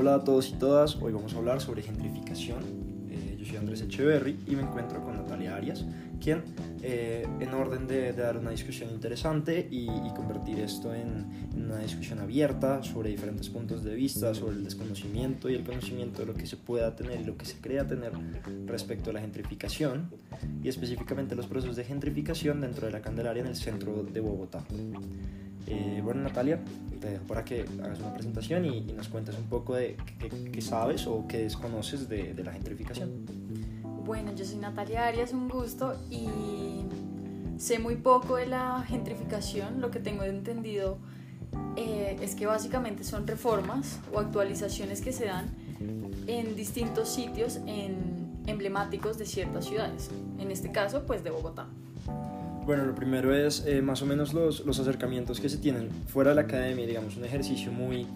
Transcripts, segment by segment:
Hola a todos y todas, hoy vamos a hablar sobre gentrificación. Eh, yo soy Andrés Echeverry y me encuentro con Natalia Arias, quien eh, en orden de, dar una discusión interesante y, convertir esto en, una discusión abierta sobre diferentes puntos de vista, sobre el desconocimiento y el conocimiento de lo que se pueda tener y lo que se crea tener respecto a la gentrificación y específicamente los procesos de gentrificación dentro de la Candelaria en el centro de Bogotá. Eh, bueno, Natalia, te dejo para que hagas una presentación y, nos cuentes un poco de qué, sabes o qué desconoces de, la gentrificación. Bueno, yo soy Natalia Arias, un gusto y sé muy poco de la gentrificación. Lo que tengo entendido eh, es que básicamente son reformas o actualizaciones que se dan en distintos sitios en emblemáticos de ciertas ciudades. En este caso, pues de Bogotá. Bueno, lo primero es eh, más o menos los, los, acercamientos que se tienen fuera de la academia, digamos, un ejercicio muy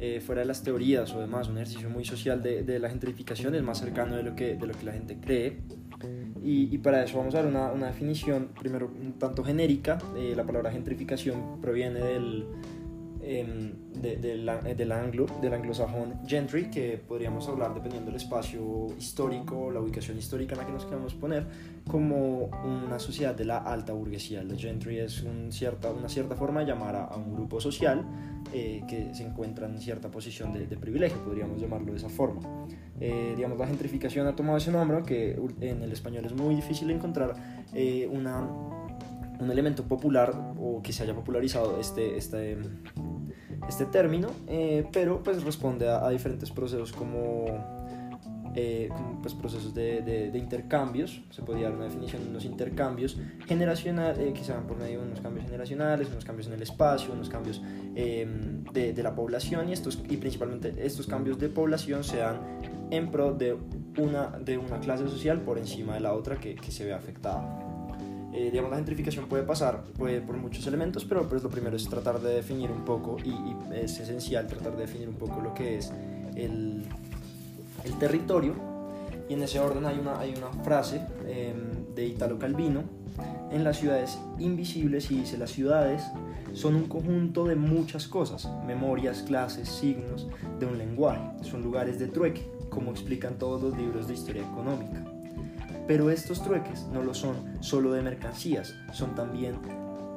eh, fuera de las teorías o demás, un ejercicio muy social de, de, la gentrificación, es más cercano de lo que, de lo que la gente cree. Y, y para eso vamos a dar una, una, definición, primero un tanto genérica. Eh, la palabra gentrificación proviene del, Em, de, del anglo, del anglosajón gentry, que podríamos hablar, dependiendo del espacio histórico, la ubicación histórica en la que nos queramos poner, como una sociedad de la alta burguesía. La gentry es un cierta, una cierta forma de llamar a, un grupo social eh, que se encuentra en cierta posición de, privilegio, podríamos llamarlo de esa forma. Eh, digamos, la gentrificación ha tomado ese nombre, que en el español es muy difícil encontrar eh, una, un elemento popular o que se haya popularizado este, este este término, eh, pero pues responde a, diferentes procesos como, eh, pues procesos de, intercambios, se podría dar una definición de unos intercambios generacionales, eh, que se por medio de unos cambios generacionales, unos cambios en el espacio, unos cambios em, de, la población y, estos, y principalmente estos cambios de población se dan en pro de una, de una clase social por encima de la otra que se ve afectada. Eh, digamos, la gentrificación puede pasar puede, por muchos elementos, pero pues lo primero es tratar de definir un poco, y, es esencial tratar de definir un poco lo que es el, territorio. Y en ese orden hay una, hay una frase em, de Italo Calvino, en las ciudades invisibles, y dice, las ciudades son un conjunto de muchas cosas, memorias, clases, signos, de un lenguaje, son lugares de trueque, como explican todos los libros de historia económica. Pero estos trueques no lo son solo de mercancías, son también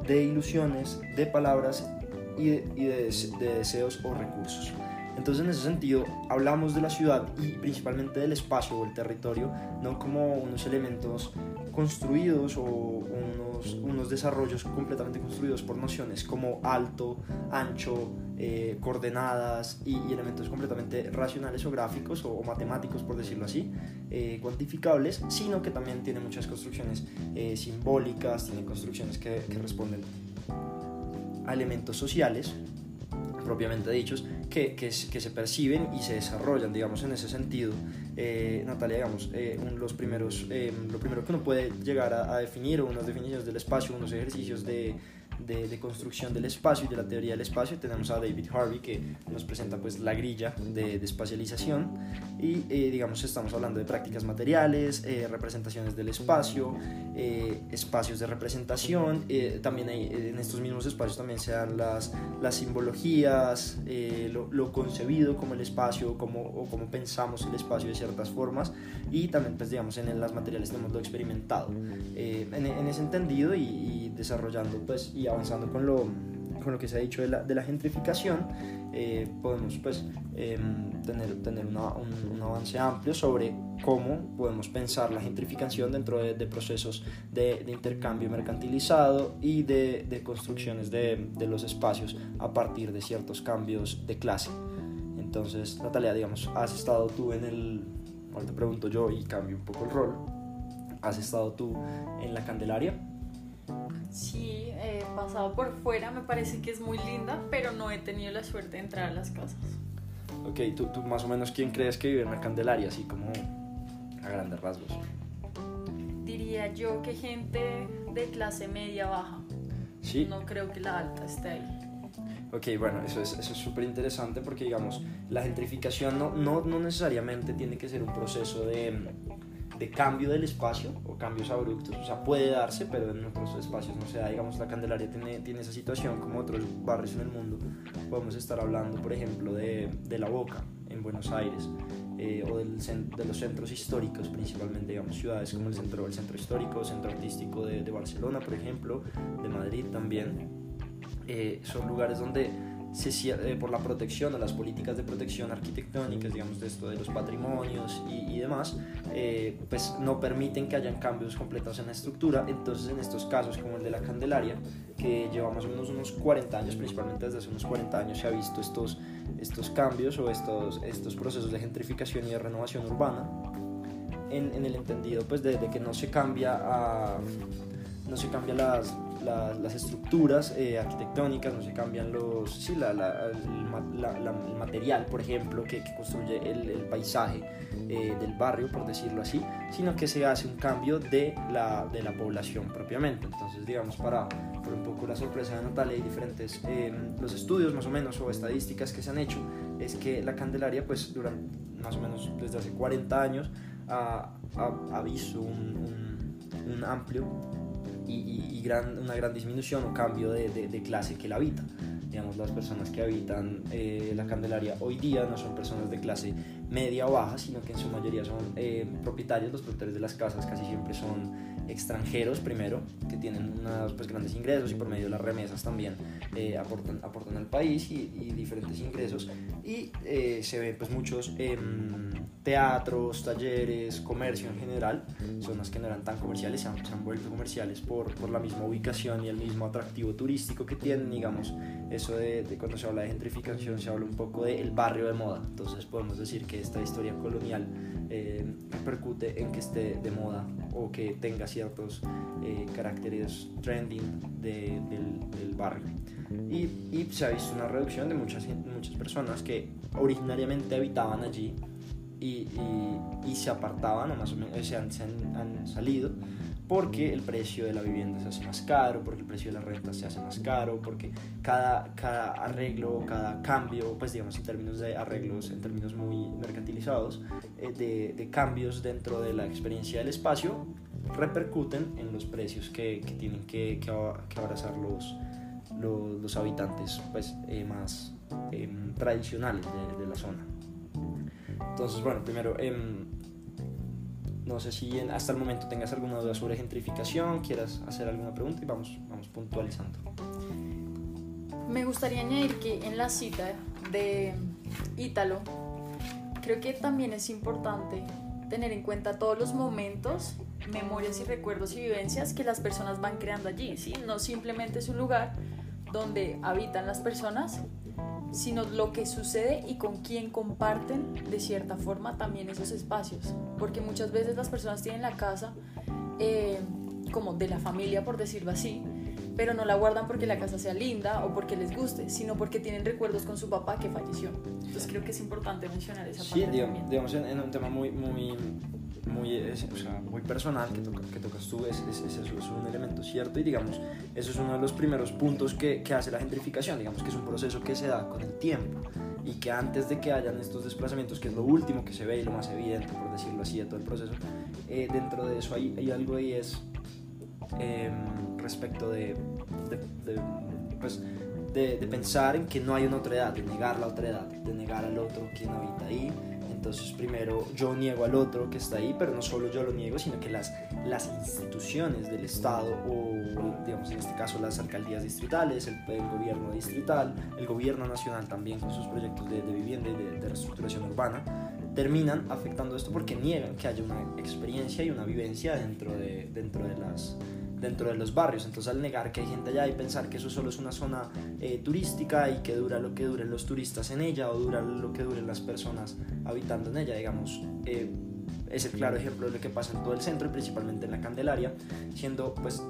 de ilusiones, de palabras y de, deseos o recursos. Entonces en ese sentido hablamos de la ciudad y principalmente del espacio o el territorio, no como unos elementos construidos o unos, unos desarrollos completamente construidos por nociones como alto, ancho, eh, coordenadas y, elementos completamente racionales o gráficos o, matemáticos, por decirlo así, eh, cuantificables, sino que también tiene muchas construcciones eh, simbólicas, tiene construcciones que responden a elementos sociales propiamente dichos, que, que, se perciben y se desarrollan, digamos, en ese sentido. Eh, Natalia, digamos, eh, los primeros, eh, lo primero que uno puede llegar a, a, definir, unas definiciones del espacio, unos ejercicios de, de, construcción del espacio y de la teoría del espacio. Tenemos a David Harvey que nos presenta pues la grilla de, espacialización y eh, digamos estamos hablando de prácticas materiales, eh, representaciones del espacio, eh, espacios de representación. también en estos mismos espacios también se dan las, las simbologías, lo, concebido como el espacio como, o como pensamos el espacio de ciertas formas y también pues digamos en las materiales tenemos lo experimentado. En, ese entendido y, desarrollando pues avanzando con lo, con lo que se ha dicho de la, de la gentrificación, eh, podemos pues, em, tener, tener un, un, avance amplio sobre cómo podemos pensar la gentrificación dentro de, de procesos de, de, intercambio mercantilizado y de, de construcciones de, los espacios a partir de ciertos cambios de clase. Entonces, Natalia, digamos, has estado tú en el, ahora te pregunto yo y cambio un poco el rol, ¿has estado tú en la Candelaria? Sí, he pasado por fuera, me parece que es muy linda, pero no he tenido la suerte de entrar a las casas. Ok, ¿tú, tú más o menos quién crees que vive en la Candelaria, así como a grandes rasgos? Diría yo que gente de clase media baja. Sí. No creo que la alta esté ahí. Ok, bueno, eso es súper eso interesante porque, digamos, la gentrificación no, no, no necesariamente tiene que ser un proceso de de cambio del espacio o cambios abruptos, o sea, puede darse, pero en otros espacios no se da. Digamos, la Candelaria tiene, tiene esa situación como otros barrios en el mundo. Podemos estar hablando, por ejemplo, de, de La Boca en Buenos Aires eh, o del, de los centros históricos, principalmente, digamos, ciudades como el centro, el centro histórico, centro artístico de, de Barcelona, por ejemplo, de Madrid también. Eh, son lugares donde eh, por la protección o las políticas de protección arquitectónicas, digamos, de esto de los patrimonios y, demás, eh, pues no permiten que hayan cambios completos en la estructura. Entonces, en estos casos, como el de la Candelaria, que lleva más o menos unos 40 años, principalmente desde hace unos 40 años, se ha visto estos, estos cambios o estos, estos procesos de gentrificación y de renovación urbana, en, en el entendido pues de, de, que no se cambia a, no se cambia las, las estructuras eh, arquitectónicas, no se cambian los, sí, la, la, el, material, por ejemplo, que, construye el, el paisaje eh, del barrio, por decirlo así, sino que se hace un cambio de la, de la población propiamente. Entonces, digamos, para por un poco la sorpresa de Natalia, hay diferentes, eh, los estudios más o menos o estadísticas que se han hecho, es que la Candelaria, pues durante más o menos desde hace 40 años, ha, ha, ha visto un, un, un amplio y, gran, una gran disminución o cambio de, de, clase que la habita. Digamos, las personas que habitan eh, la Candelaria hoy día no son personas de clase media o baja, sino que en su mayoría son eh, propietarios, los propietarios de las casas casi siempre son extranjeros primero, que tienen unos pues, grandes ingresos y por medio de las remesas también eh, aportan, aportan al país y, diferentes ingresos. Y se ven pues muchos em, teatros, talleres, comercio en general, zonas que no eran tan comerciales, se han, se han vuelto comerciales por, por, la misma ubicación y el mismo atractivo turístico que tienen, digamos, eso de, de cuando se habla de gentrificación se habla un poco del barrio de moda, entonces podemos decir que esta historia colonial eh, repercute en que esté de moda o que tenga ciertos eh, caracteres trending de, del, del, barrio. Y, y, se ha visto una reducción de muchas, muchas personas que originariamente habitaban allí y, y, se apartaban, o más o menos, se han, se han, han, salido, porque el precio de la vivienda se hace más caro, porque el precio de la renta se hace más caro, porque cada, cada arreglo, cada cambio, pues digamos en términos de arreglos, en términos muy mercantilizados, eh, de, de, cambios dentro de la experiencia del espacio, repercuten en los precios que, que tienen que, que, que abrazar los, los, los, habitantes pues, eh, más eh, tradicionales de, de la zona. Entonces, bueno, primero, eh, no sé si hasta el momento tengas alguna duda sobre gentrificación, quieras hacer alguna pregunta y vamos, vamos puntualizando. Me gustaría añadir que en la cita de Ítalo, creo que también es importante tener en cuenta todos los momentos, memorias y recuerdos y vivencias que las personas van creando allí, ¿sí? No simplemente es un lugar donde habitan las personas, sino lo que sucede y con quién comparten de cierta forma también esos espacios. Porque muchas veces las personas tienen la casa eh, como de la familia, por decirlo así, pero no la guardan porque la casa sea linda o porque les guste, sino porque tienen recuerdos con su papá que falleció. Entonces creo que es importante mencionar esa parte. Sí, digamos, en, en, un tema muy, muy muy, o sea, muy personal que, toca, que tocas tú, es, es, es, es, un elemento cierto y digamos, eso es uno de los primeros puntos que, que, hace la gentrificación, digamos que es un proceso que se da con el tiempo y que antes de que hayan estos desplazamientos, que es lo último que se ve y lo más evidente, por decirlo así, de todo el proceso, eh, dentro de eso hay, hay, algo ahí es eh, respecto de, de, de pues, de, pensar en que no hay una otra edad, de negar la otra edad, de negar al otro quien habita ahí, entonces primero yo niego al otro que está ahí, pero no solo yo lo niego, sino que las, las instituciones del Estado o digamos en este caso las alcaldías distritales, el, el gobierno distrital, el gobierno nacional también con sus proyectos de, de vivienda y de, de reestructuración urbana, terminan afectando esto porque niegan que haya una experiencia y una vivencia dentro de, dentro de las dentro de los barrios. Entonces al negar que hay gente allá y pensar que eso solo es una zona eh, turística y que dura lo que duren los turistas en ella o dura lo que duren las personas habitando en ella, digamos, eh, es el claro ejemplo de lo que pasa en todo el centro y principalmente en la Candelaria, siendo pues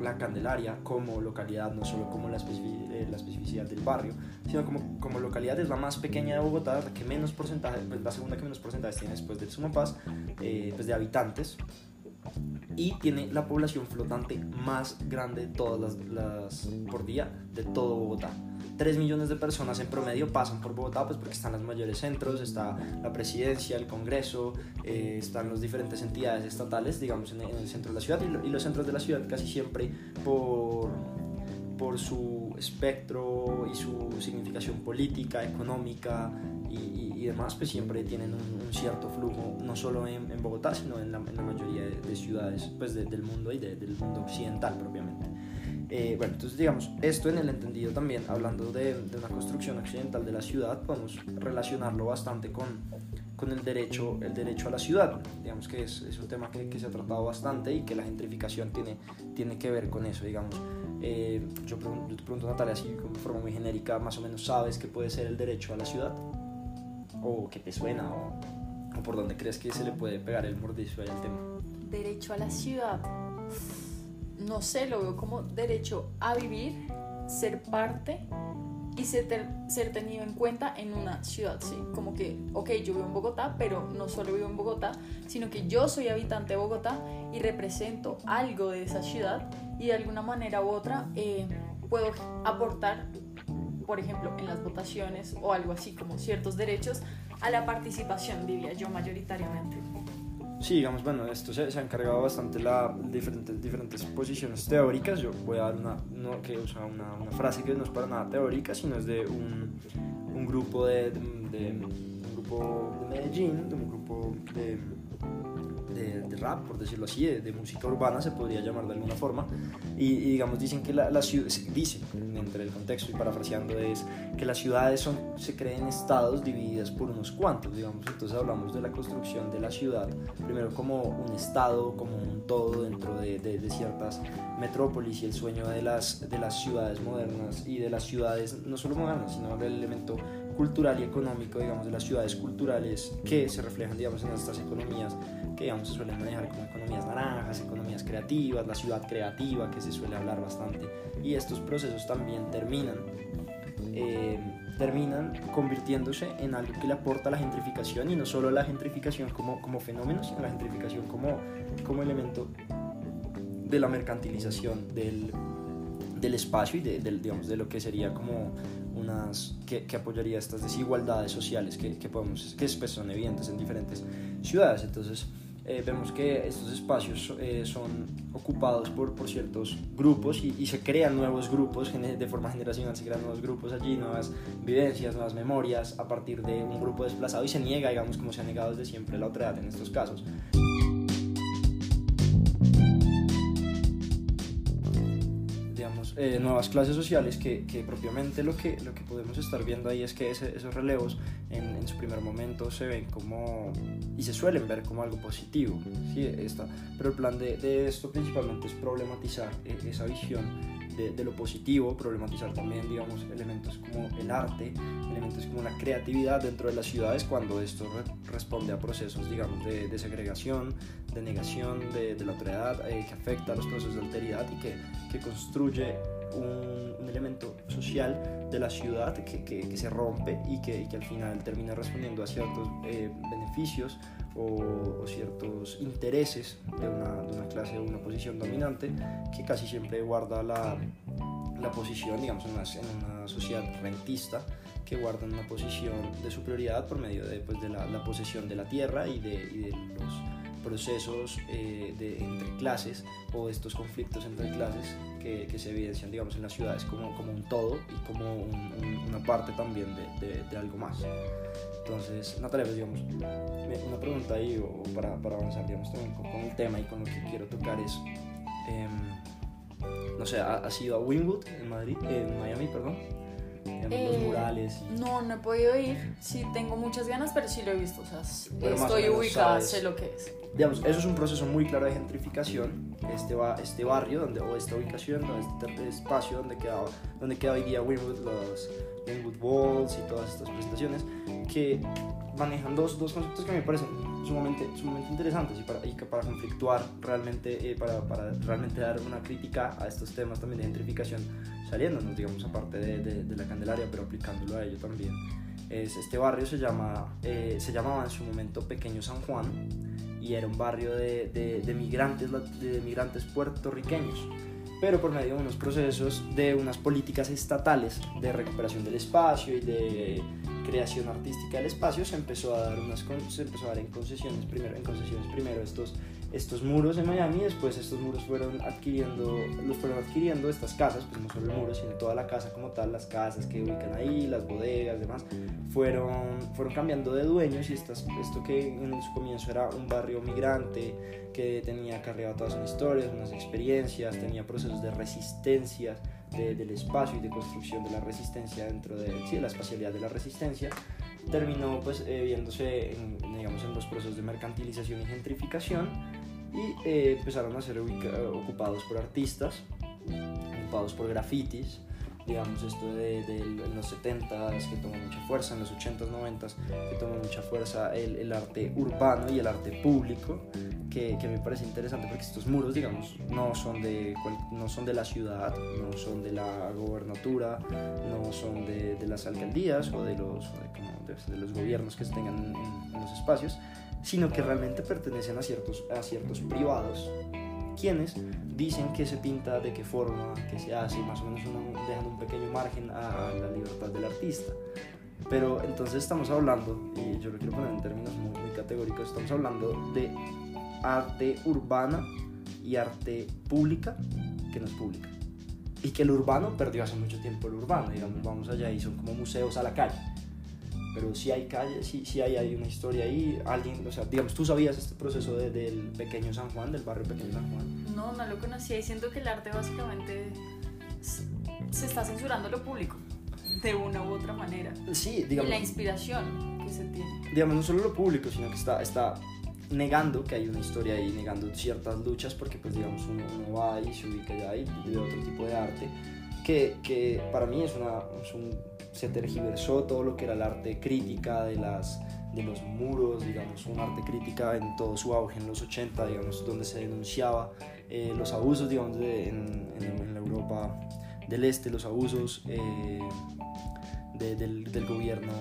la Candelaria como localidad, no solo como la, especific eh, la especificidad del barrio, sino como, como localidad es la más pequeña de Bogotá, la que menos porcentaje, pues, la segunda que menos porcentaje tiene después del Sumapaz, eh, pues de habitantes, y tiene la población flotante más grande de todas las, las, por día de todo Bogotá. 3 millones de personas en promedio pasan por Bogotá, pues porque están los mayores centros, está la presidencia, el Congreso, eh, están las diferentes entidades estatales, digamos, en, el centro de la ciudad y, los centros de la ciudad casi siempre por, por su espectro y su significación política, económica y, y, demás, pues siempre tienen un, cierto flujo, no solo en, en, Bogotá, sino en la, en la mayoría de, ciudades pues del mundo y del mundo occidental propiamente. Eh, bueno, entonces digamos, esto en el entendido también, hablando de, de, una construcción occidental de la ciudad, podemos relacionarlo bastante con, con el, derecho, el derecho a la ciudad. Digamos que es, es un tema que, que, se ha tratado bastante y que la gentrificación tiene, tiene que ver con eso, digamos. Eh, yo, yo, te pregunto, Natalia, así de forma muy genérica, más o menos sabes qué puede ser el derecho a la ciudad, o qué te suena, o, por dónde crees que se le puede pegar el mordizo al tema. Derecho a la ciudad no sé, lo veo como derecho a vivir, ser parte y ser, ser, tenido en cuenta en una ciudad, ¿sí? Como que, ok, yo vivo en Bogotá, pero no solo vivo en Bogotá, sino que yo soy habitante de Bogotá y represento algo de esa ciudad y de alguna manera u otra eh, puedo aportar, por ejemplo, en las votaciones o algo así, como ciertos derechos a la participación, diría yo mayoritariamente. Sí, digamos, bueno, esto se, se ha encargado bastante la diferentes, diferentes posiciones teóricas. Yo voy a dar una, no, que usa una, una, frase que no es para nada teórica, sino es de un, un grupo de, de, de, un grupo de Medellín, de un grupo de de, rap, por decirlo así, de, música urbana, se podría llamar de alguna forma. Y, digamos, dicen que la, la ciudad, dicen, entre el contexto y parafraseando, es que las ciudades son, se creen estados divididas por unos cuantos, digamos. Entonces hablamos de la construcción de la ciudad, primero como un estado, como un todo dentro de, de ciertas metrópolis y el sueño de las, de las ciudades modernas y de las ciudades, no solo modernas, sino del elemento cultural y económico, digamos, de las ciudades culturales que se reflejan, digamos, en estas economías que, digamos, se suelen manejar como economías naranjas, economías creativas, la ciudad creativa, que se suele hablar bastante. Y estos procesos también terminan, eh, terminan convirtiéndose en algo que le aporta la gentrificación, y no solo la gentrificación como, como fenómeno, sino la gentrificación como, como elemento de la mercantilización del, del espacio y de, digamos, de lo que sería como unas, que, que, apoyaría estas desigualdades sociales que, que, podemos, que pues, son evidentes en diferentes ciudades. Entonces, eh, vemos que estos espacios eh, son ocupados por, por ciertos grupos y, y, se crean nuevos grupos de forma generacional, se crean nuevos grupos allí, nuevas vivencias, nuevas memorias a partir de un grupo desplazado y se niega, digamos, como se ha negado desde siempre la otra edad en estos casos. Eh, nuevas clases sociales que, que, propiamente lo que, lo que podemos estar viendo ahí es que esos relevos en, en, su primer momento se ven como y se suelen ver como algo positivo ¿sí? Esta, pero el plan de, de esto principalmente es problematizar eh, esa visión de, lo positivo, problematizar también digamos elementos como el arte, elementos como la creatividad dentro de las ciudades cuando esto responde a procesos digamos de, de segregación, de negación de, de la otredad eh, que afecta a los procesos de alteridad y que, que construye un, elemento social de la ciudad que, que, se rompe y que, que, al final termina respondiendo a ciertos eh, beneficios o, o, ciertos intereses de una, de una clase o una posición dominante que casi siempre guarda la, la posición, digamos, en una, en una sociedad rentista que guarda una posición de superioridad por medio de, pues, de la, la posesión de la tierra y de, y de los procesos eh, de, entre clases o estos conflictos entre clases que, que, se evidencian digamos en las ciudades como, como un todo y como un, un, una parte también de, de, de, algo más entonces Natalia pues digamos una pregunta ahí o para, para avanzar digamos también con, con, el tema y con lo que quiero tocar es eh, no sé ¿has ido a Wynwood en Madrid en Miami perdón eh, los murales. No, no he podido ir. Sí, tengo muchas ganas, pero sí lo he visto. O sea, pero estoy ubicada, sé lo que es. Digamos, eso es un proceso muy claro de gentrificación. Este, este barrio donde, o esta ubicación, este espacio donde queda, donde queda hoy día Winwood, los Winwood Walls y todas estas presentaciones, que manejan dos, dos conceptos que me parecen sumamente, sumamente interesantes y para, y para conflictuar realmente, eh, para, para realmente dar una crítica a estos temas también de gentrificación saliéndonos, digamos, aparte de, de, de, la Candelaria, pero aplicándolo a ello también. Es, este barrio se, llama, eh, se llamaba en su momento Pequeño San Juan y era un barrio de, de, de migrantes, de migrantes puertorriqueños pero por medio de unos procesos de unas políticas estatales de recuperación del espacio y de creación artística del espacio se empezó a dar unas se empezó a dar en concesiones primero en concesiones primero estos estos muros en Miami después estos muros fueron adquiriendo los fueron adquiriendo estas casas pues no solo el muro sino toda la casa como tal las casas que ubican ahí las bodegas demás fueron fueron cambiando de dueños y estas, esto que en su comienzo era un barrio migrante que tenía cargado todas sus historias unas experiencias tenía procesos de resistencia del espacio y de construcción de la resistencia dentro de, sí, la espacialidad de la resistencia, terminó pues eh, viéndose en, digamos, en los procesos de mercantilización y gentrificación y eh, empezaron a ser ocupados por artistas, ocupados por grafitis, digamos, esto de, los 70s que tomó mucha fuerza, en los 80s, 90s que tomó mucha fuerza el, el arte urbano y el arte público, que, que, me parece interesante porque estos muros, digamos, no son, de, no son de la ciudad, no son de la gobernatura, no son de, de las alcaldías o de los, de, los gobiernos que estén en, en, los espacios, sino que realmente pertenecen a ciertos, a ciertos privados quienes dicen que se pinta, de qué forma, que se hace, más o menos dejando un pequeño margen a, la libertad del artista. Pero entonces estamos hablando, y yo lo quiero poner en términos muy, muy categóricos, estamos hablando de arte urbana y arte pública que no es pública. Y que el urbano perdió hace mucho tiempo el urbano, digamos, vamos allá y son como museos a la calle pero si hay calles, si, si hay, hay una historia ahí, alguien, o sea, digamos, ¿tú sabías este proceso de, del pequeño San Juan, del barrio pequeño San Juan? No, no lo conocía y siento que el arte básicamente se está censurando lo público, de una u otra manera. Sí, digamos. Y la inspiración que se tiene. Digamos, no solo lo público, sino que está, está negando que hay una historia ahí, negando ciertas luchas, porque pues digamos uno, uno va y se ubica ya ahí ve otro tipo de arte, que, que para mí es, una, es un se tergiversó todo lo que era el arte crítica de, las, de los muros, digamos, un arte crítica en todo su auge en los 80, digamos, donde se denunciaba eh, los abusos, digamos, en, en, la Europa del Este, los abusos eh, del, del, gobierno,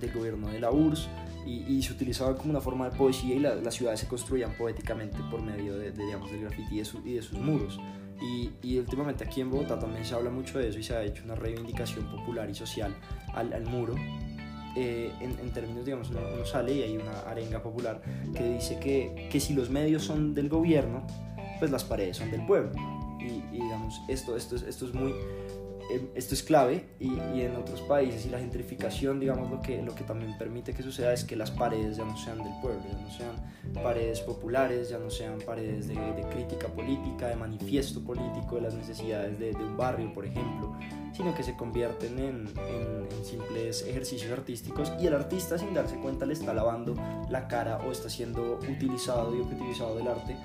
del gobierno de la URSS. Y, se utilizaba como una forma de poesía y las ciudades se construían poéticamente por medio de, digamos, del graffiti y y de sus muros. Y, y, últimamente aquí en Bogotá también se habla mucho de eso y se ha hecho una reivindicación popular y social al, al muro. Eh, en, en, términos, digamos, uno, sale y hay una arenga popular que dice que, que, si los medios son del gobierno, pues las paredes son del pueblo. Y, y digamos, esto, esto, esto es muy esto es clave y, y, en otros países y la gentrificación, digamos, lo que, lo que también permite que suceda es que las paredes ya no sean del pueblo, ya no sean paredes populares, ya no sean paredes de, de crítica política, de manifiesto político, de las necesidades de, de un barrio, por ejemplo, sino que se convierten en, en, simples ejercicios artísticos y el artista sin darse cuenta le está lavando la cara o está siendo utilizado y objetivizado del arte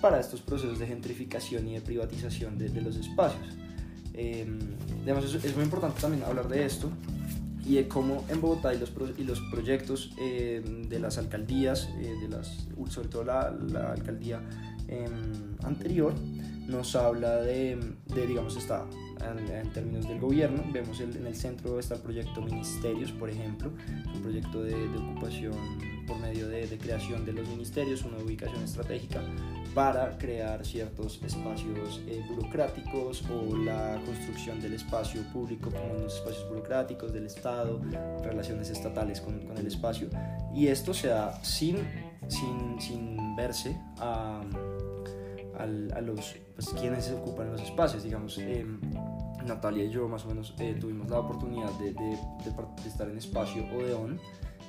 para estos procesos de gentrificación y de privatización de, de los espacios. Eh, es, muy importante también hablar de esto y de cómo en Bogotá y los, y los proyectos em, de las alcaldías, eh, de las, sobre todo la, alcaldía em, anterior, nos habla de, de digamos, está en, términos del gobierno, vemos en el centro está el proyecto Ministerios, por ejemplo, un proyecto de, de ocupación por medio de, de, creación de los ministerios, una ubicación estratégica para crear ciertos espacios eh, burocráticos o la construcción del espacio público como unos espacios burocráticos del Estado, relaciones estatales con, con el espacio. Y esto se da sin, sin, sin verse a, a, a los pues, quienes ocupan los espacios, digamos. Eh, Natalia y yo más o menos eh, tuvimos la oportunidad de, de, de, estar en espacio Odeón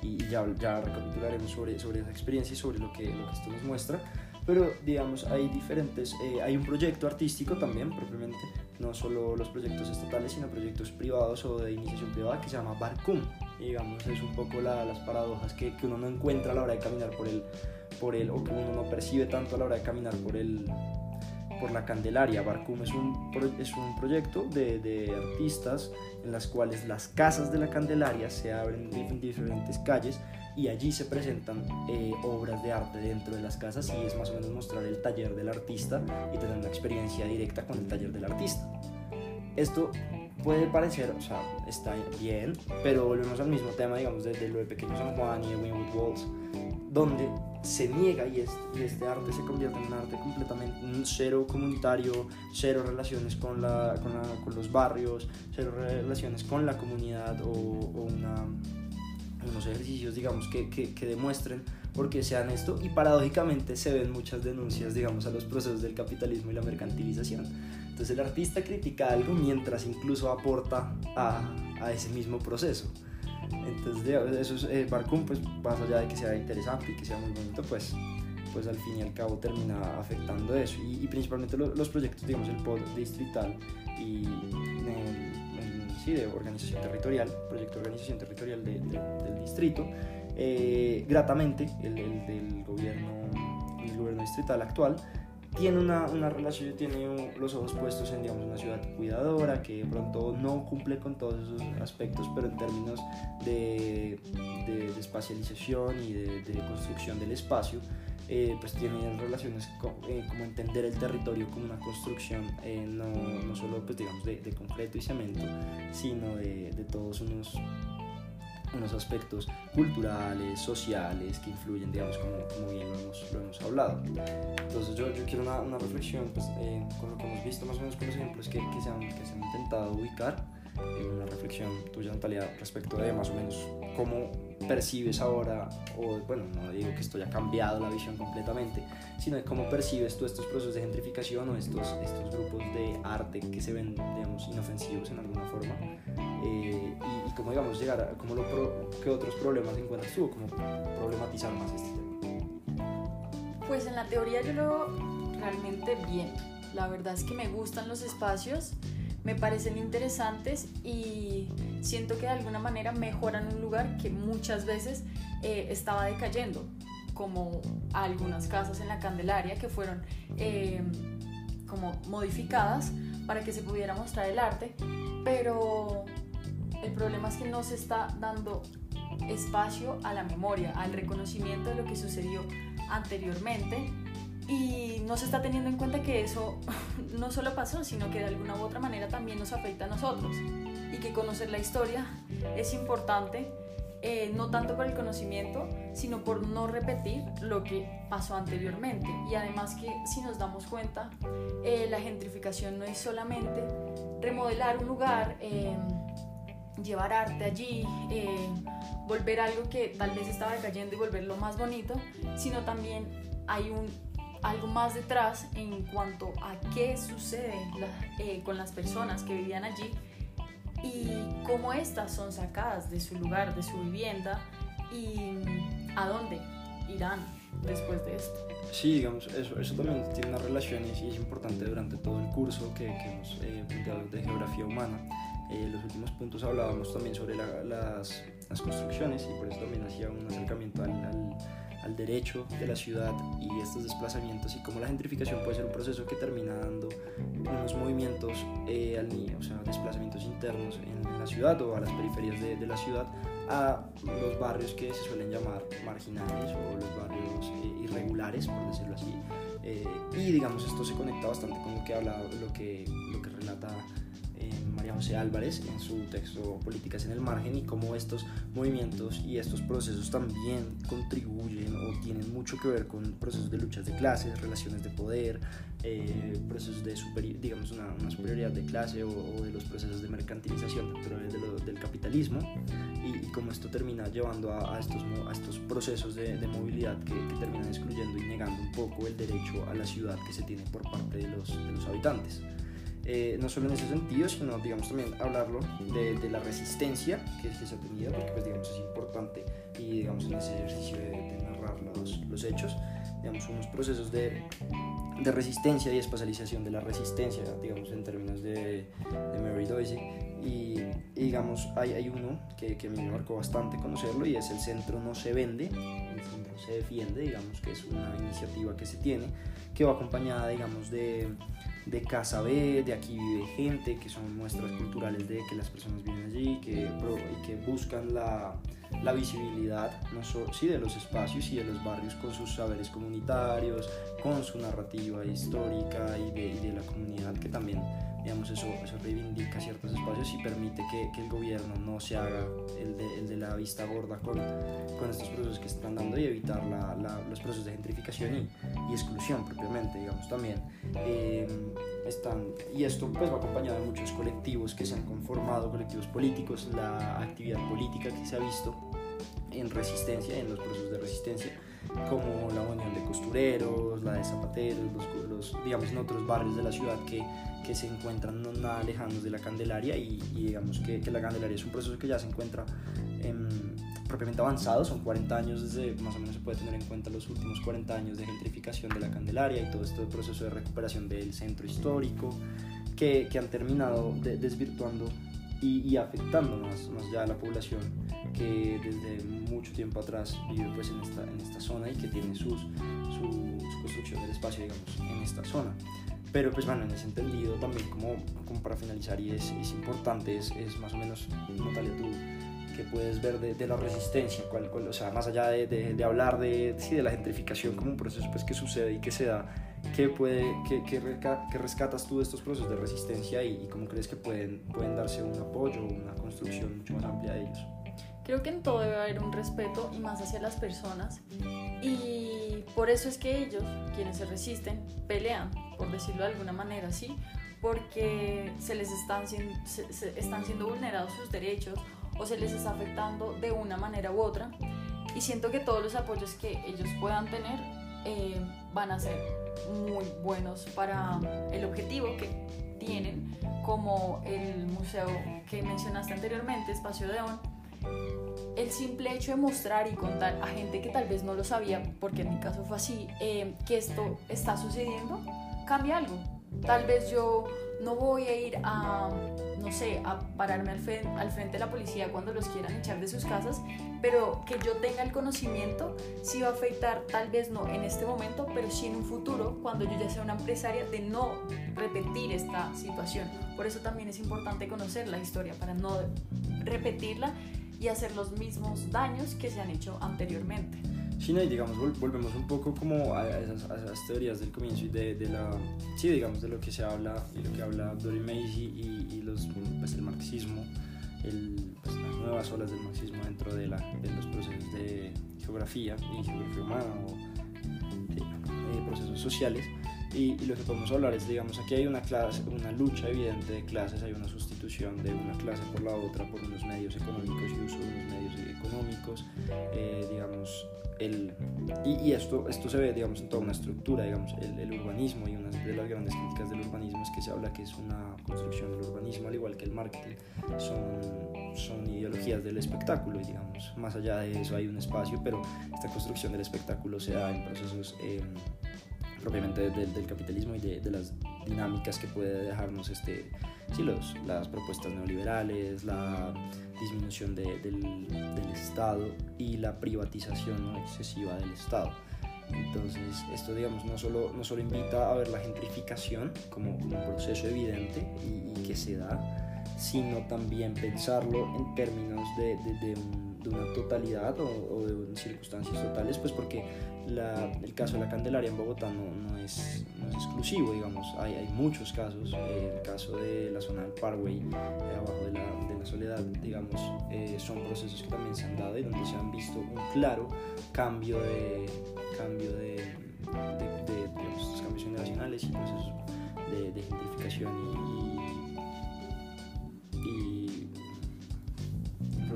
y ya, ya recapitularemos sobre, sobre esa experiencia y sobre lo que, lo que esto nos muestra pero digamos hay diferentes, eh, hay un proyecto artístico también propiamente, no solo los proyectos estatales, sino proyectos privados o de iniciación privada que se llama Barcum. Digamos, es un poco la, las paradojas que, que, uno no encuentra a la hora de caminar por el, por el, o que uno no percibe tanto a la hora de caminar por el, por la Candelaria. Barcum es un, es un proyecto de, de, artistas en las cuales las casas de la Candelaria se abren en diferentes calles y allí se presentan eh, obras de arte dentro de las casas y es más o menos mostrar el taller del artista y tener una experiencia directa con el taller del artista. Esto puede parecer, o sea, está bien, pero volvemos al mismo tema, digamos, desde lo de Pequeño San Juan y de Winwood Walls, donde se niega y, y, este arte se convierte en un arte completamente cero comunitario, cero relaciones con, la, con, la, con los barrios, cero relaciones con la comunidad o, o una, unos ejercicios, digamos, que, que, que demuestren porque sean esto y paradójicamente se ven muchas denuncias, digamos, a los procesos del capitalismo y la mercantilización. Entonces el artista critica algo mientras incluso aporta a, a ese mismo proceso. Entonces eso es, eh, pues más allá de que sea interesante y que sea muy bonito, pues, pues al fin y al cabo termina afectando eso. Y, y principalmente los, los, proyectos, digamos, el POD distrital y sí, de organización territorial, proyecto de organización territorial de, de, del distrito, eh, gratamente el, el, del gobierno, el gobierno distrital actual, tiene una, una, relación, tiene los ojos puestos en digamos, una ciudad cuidadora que de pronto no cumple con todos esos aspectos, pero en términos de, de, de espacialización y de, de, construcción del espacio, eh, pues tiene relaciones con, eh, como entender el territorio como una construcción, eh, no, no, solo pues, digamos, de, concreto y cemento, sino de, todos unos unos aspectos culturales, sociales, que influyen, digamos, como, como bien lo hemos, lo hemos, hablado. Entonces yo, yo quiero una, una reflexión pues, eh, con lo que hemos visto más o menos con los ejemplos que, que, se, han, que se han intentado ubicar, una reflexión tuya, Natalia, respecto de más o menos cómo percibes ahora, o bueno, no digo que esto haya cambiado la visión completamente, sino de cómo percibes tú estos procesos de gentrificación o estos, estos grupos de arte que se ven, digamos, inofensivos en alguna forma, eh, y, y, cómo, digamos, llegar a, cómo lo pro, qué otros problemas encuentras tú, cómo problematizar más este tema. Pues en la teoría yo lo realmente bien, la verdad es que me gustan los espacios, me parecen interesantes y siento que de alguna manera mejoran un lugar que muchas veces eh, estaba decayendo, como algunas casas en la Candelaria que fueron eh, como modificadas para que se pudiera mostrar el arte, pero el problema es que no se está dando espacio a la memoria, al reconocimiento de lo que sucedió anteriormente y no se está teniendo en cuenta que eso no solo pasó, sino que de alguna u otra manera también nos afecta a nosotros y que conocer la historia es importante, eh, no tanto por el conocimiento, sino por no repetir lo que pasó anteriormente. Y además que si nos damos cuenta, eh, la gentrificación no es solamente remodelar un lugar, eh, llevar arte allí, eh, volver algo que tal vez estaba decayendo y volverlo más bonito, sino también hay un algo más detrás en cuanto a qué sucede la, eh, con las personas que vivían allí y cómo éstas son sacadas de su lugar, de su vivienda y a dónde irán después de esto. Sí, digamos, eso, eso también tiene una relación y es importante durante todo el curso que, que hemos eh, de geografía humana. Eh, los últimos puntos hablábamos también sobre la, las, las, construcciones y por eso también hacía un acercamiento al, al al derecho de la ciudad y estos desplazamientos y cómo la gentrificación puede ser un proceso que termina dando unos movimientos eh, al o sea, desplazamientos internos en la ciudad o a las periferias de, de, la ciudad a los barrios que se suelen llamar marginales o los barrios eh, irregulares, por decirlo así. Eh, y digamos, esto se conecta bastante con lo que habla, lo que, lo que relata María José Álvarez en su texto Políticas en el Margen y cómo estos movimientos y estos procesos también contribuyen o tienen mucho que ver con procesos de luchas de clases, relaciones de poder, eh, procesos de superi digamos una, una, superioridad de clase o, o, de los procesos de mercantilización dentro de lo, del capitalismo y, y, cómo esto termina llevando a, a, estos, a estos procesos de, de movilidad que, que, terminan excluyendo y negando un poco el derecho a la ciudad que se tiene por parte de los, de los habitantes. Eh, no solo en ese sentido, sino digamos también hablarlo de, de la resistencia que, se ha tenido, porque pues digamos es importante y digamos en ese ejercicio de, de narrar los, los, hechos, digamos unos procesos de, de, resistencia y especialización de la resistencia, digamos en términos de Mary Doisy, y, y, digamos hay, hay uno que, que a mí me marcó bastante conocerlo y es el Centro No Se Vende, el Centro Se Defiende, digamos que es una iniciativa que se tiene, que va acompañada digamos de de Casa B, de aquí vive gente, que son muestras culturales de que las personas viven allí que, y que buscan la, la visibilidad no solo, sí, de los espacios y de los barrios con sus saberes comunitarios, con su narrativa histórica y de, y de la comunidad que también digamos, eso, eso reivindica ciertos espacios y permite que, que el gobierno no se haga el de, el de la vista gorda con, con, estos procesos que están dando y evitar la, la, los procesos de gentrificación y, y, exclusión propiamente, digamos, también. Eh, están, y esto pues va acompañado de muchos colectivos que se han conformado, colectivos políticos, la actividad política que se ha visto en resistencia, en los procesos de resistencia, como la Unión de Costureros, la de Zapateros, los, los, digamos en otros barrios de la ciudad que, que se encuentran no nada lejanos de la Candelaria y, y digamos que, que, la Candelaria es un proceso que ya se encuentra en, propiamente avanzado, son 40 años desde, más o menos se puede tener en cuenta los últimos 40 años de gentrificación de la Candelaria y todo este proceso de recuperación del centro histórico que, que han terminado de, desvirtuando y, y, afectando más, más ya a la población que desde mucho tiempo atrás vive pues en esta, en esta zona y que tiene sus, su, su construcción del espacio digamos en esta zona. Pero pues bueno en ese entendido también como, como para finalizar y es, es importante es, es, más o menos notarle tú que puedes ver de, de la resistencia cual, cual, o sea más allá de, de, de hablar sí, de la gentrificación como un proceso pues que sucede y que se da ¿Qué, puede, qué, qué, qué, rescatas tú de estos procesos de resistencia y, y cómo crees que pueden, pueden darse un apoyo una construcción mucho más amplia de ellos? Creo que en todo debe haber un respeto y más hacia las personas y por eso es que ellos, quienes se resisten, pelean, por decirlo de alguna manera, ¿sí? Porque se les están, siendo vulnerados sus derechos o se les está afectando de una manera u otra y siento que todos los apoyos que ellos puedan tener eh, van a ser muy buenos para el objetivo que tienen, como el museo que mencionaste anteriormente, Espacio de On. El simple hecho de mostrar y contar a gente que tal vez no lo sabía, porque en mi caso fue así, eh, que esto está sucediendo, cambia algo. Tal vez yo no voy a ir a, no sé, a pararme al frente, al frente de la policía cuando los quieran echar de sus casas, pero que yo tenga el conocimiento sí va a afectar, tal vez no en este momento, pero sí en un futuro, cuando yo ya sea una empresaria, de no repetir esta situación. Por eso también es importante conocer la historia, para no repetirla y hacer los mismos daños que se han hecho anteriormente. Sí, no, y digamos, vol volvemos un poco como a esas, a esas, teorías del comienzo y de, de, la, sí, digamos, de lo que se habla y lo que habla Dory Macy y, y los, pues, el marxismo, el, pues, las nuevas olas del marxismo dentro de, la, de los procesos de geografía y geografía humana o de, de procesos sociales. Y, y, lo que podemos hablar es, digamos, aquí hay una, clase, una lucha evidente de clases, hay una sustitución de una clase por la otra, por unos medios económicos y uso de unos medios económicos, eh, digamos, el, y, y, esto, esto se ve, digamos, en toda una estructura, digamos, el, el, urbanismo y una de las grandes críticas del urbanismo es que se habla que es una construcción del urbanismo, al igual que el marketing, son, son ideologías del espectáculo, y digamos, más allá de eso hay un espacio, pero esta construcción del espectáculo se da en procesos... Eh, propiamente del, del capitalismo y de, de, las dinámicas que puede dejarnos este, sí, los, las propuestas neoliberales, la disminución de, del, del, Estado y la privatización ¿no? excesiva del Estado. Entonces, esto, digamos, no solo, no solo invita a ver la gentrificación como, un proceso evidente y, y, que se da, sino también pensarlo en términos de, de, de, un, de una totalidad o, o, de circunstancias totales, pues porque la, el caso de la Candelaria en Bogotá no, no, es, no es, exclusivo, digamos, hay, hay muchos casos, eh, el caso de la zona del Parkway, eh, abajo de la, de la, Soledad, digamos, eh, son procesos que también se han dado y donde se han visto un claro cambio de, cambio de, de, de digamos, cambios generacionales y procesos de, gentrificación y,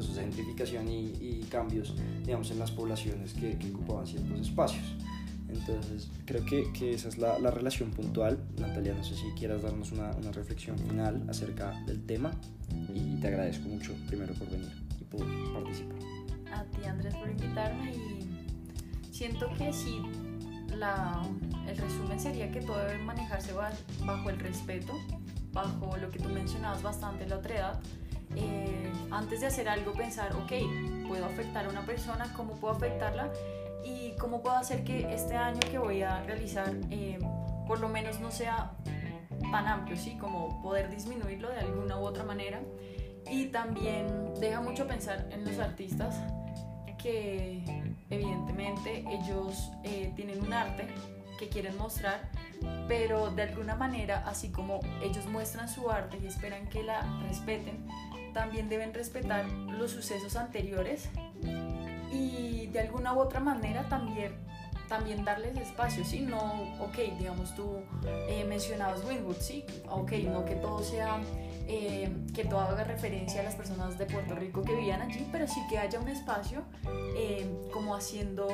procesos de gentrificación y, y, cambios, digamos, en las poblaciones que, que ocupaban ciertos espacios. Entonces, creo que, que esa es la, la, relación puntual. Natalia, no sé si quieras darnos una, una, reflexión final acerca del tema y te agradezco mucho, primero, por venir y por participar. A ti, Andrés, por invitarme y siento que sí, la, el resumen sería que todo debe manejarse bajo el respeto, bajo lo que tú mencionabas bastante, la otredad. Eh, antes de hacer algo, pensar, ok, puedo afectar a una persona, ¿cómo puedo afectarla? y cómo puedo hacer que este año que voy a realizar eh, por lo menos no sea tan amplio, ¿sí? Como poder disminuirlo de alguna u otra manera. Y también deja mucho pensar en los artistas que evidentemente ellos eh, tienen un arte que quieren mostrar, pero de alguna manera, así como ellos muestran su arte y esperan que la respeten, también deben respetar los sucesos anteriores y de alguna u otra manera también también darles espacio, ¿sí? No, ok, digamos tú eh, mencionabas Winwood, ¿sí? Ok, no que todo sea, eh, que todo haga referencia a las personas de Puerto Rico que vivían allí, pero sí que haya un espacio eh, como haciendo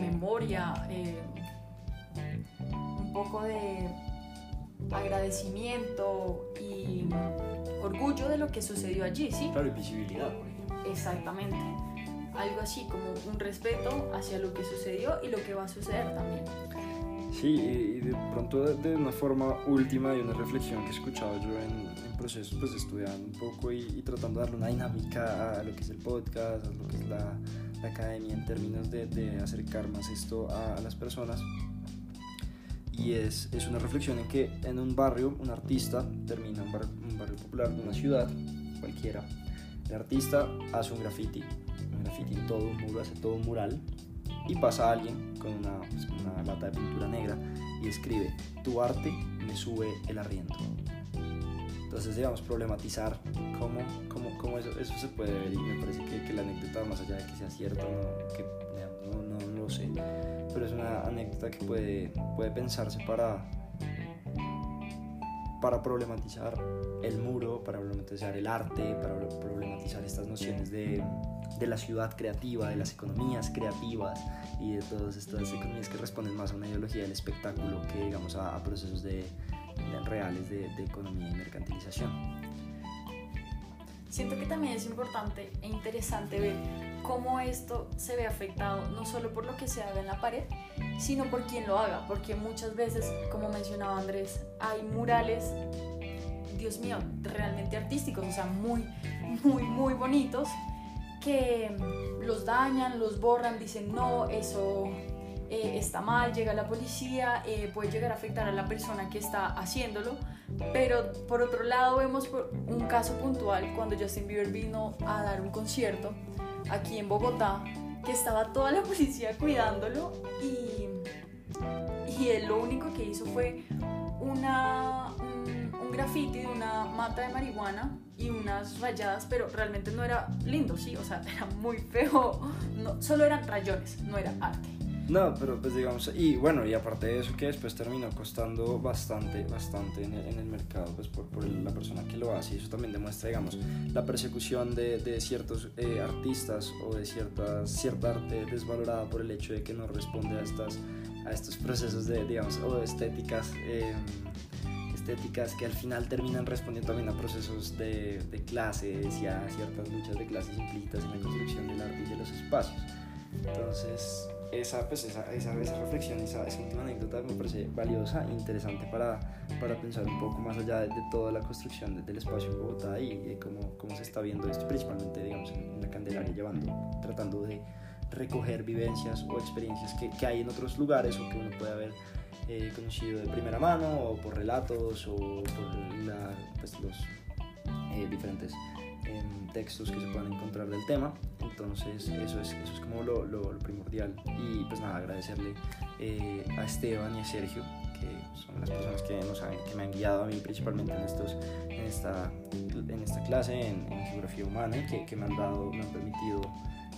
memoria, un poco de agradecimiento y orgullo de lo que sucedió allí, ¿sí? Claro, y visibilidad. Exactamente algo así como un respeto hacia lo que sucedió y lo que va a suceder también. Sí, y de pronto de, una forma última y una reflexión que he escuchado yo en, en procesos pues estudiando un poco y, tratando de darle una dinámica a lo que es el podcast, a lo que es la, la academia en términos de, de, acercar más esto a, las personas. Y es, es, una reflexión en que en un barrio un artista termina un barrio, un popular de una ciudad cualquiera. El artista hace un graffiti graffiti en todo un muro, hace todo un mural y pasa alguien con una, una lata de pintura negra y escribe, tu arte me sube el arriendo. Entonces, digamos, problematizar cómo, cómo, cómo eso, eso, se puede ver y me parece que, que, la anécdota, más allá de que sea cierto no, no, no, no, lo sé, pero es una anécdota que puede, puede pensarse para, para problematizar el muro, para problematizar el arte, para problematizar estas nociones de, de la ciudad creativa, de las economías creativas y de todas estas economías que responden más a una ideología del espectáculo que digamos a, procesos de, reales de, de economía y mercantilización. Siento que también es importante e interesante ver cómo esto se ve afectado no solo por lo que se haga en la pared, sino por quien lo haga, porque muchas veces, como mencionaba Andrés, hay murales, Dios mío, realmente artísticos, o sea, muy, muy, muy bonitos, que los dañan, los borran, dicen no, eso eh, está mal, llega la policía, eh, puede llegar a afectar a la persona que está haciéndolo. Pero por otro lado vemos un caso puntual cuando Justin Bieber vino a dar un concierto aquí en Bogotá, que estaba toda la policía cuidándolo y, y él lo único que hizo fue una, un, un graffiti de una mata de marihuana y unas rayadas, pero realmente no era lindo, sí, o sea, era muy feo, no, solo eran rayones, no era arte. No, pero pues digamos, y bueno, y aparte de eso que después terminó costando bastante, bastante en el, en el mercado, pues por, por, la persona que lo hace, y eso también demuestra, digamos, la persecución de, de ciertos eh, artistas o de ciertas, cierta arte desvalorada por el hecho de que no responde a, estas, a estos procesos de, digamos, o estéticas. Eh, estéticas que al final terminan respondiendo también a procesos de, de clases y a ciertas luchas de clases implícitas en la construcción del arte y de los espacios. Entonces, esa, pues, esa, esa, esa reflexión, esa, esa, última anécdota me parece valiosa e interesante para, para pensar un poco más allá de, toda la construcción del espacio en Bogotá y de cómo, cómo se está viendo esto, principalmente digamos, en, la Candelaria, llevando, tratando de recoger vivencias o experiencias que, que hay en otros lugares o que uno puede haber eh, conocido de primera mano o por relatos o por la, pues, los eh, diferentes em, textos que se puedan encontrar del tema. Entonces eso es, eso es como lo, lo, primordial. Y pues nada, agradecerle eh, a Esteban y a Sergio, que son las personas que, nos han, que me han guiado a mí principalmente en, estos, en, esta, en esta clase en, en geografía humana y que, que, me han dado, me han permitido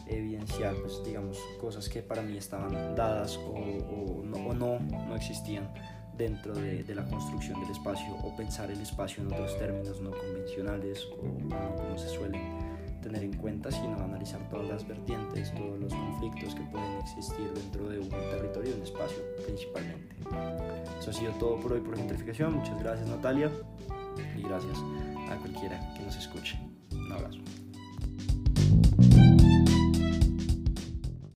evidenciar, pues, digamos, cosas que para mí estaban dadas o, o, no, o no, no, existían dentro de, de, la construcción del espacio o pensar el espacio en otros términos no convencionales o no como se suelen tener en cuenta, sino analizar todas las vertientes, todos los conflictos que pueden existir dentro de un territorio, un espacio principalmente. Eso ha sido todo por hoy por gentrificación. Muchas gracias Natalia y gracias a cualquiera que nos escuche.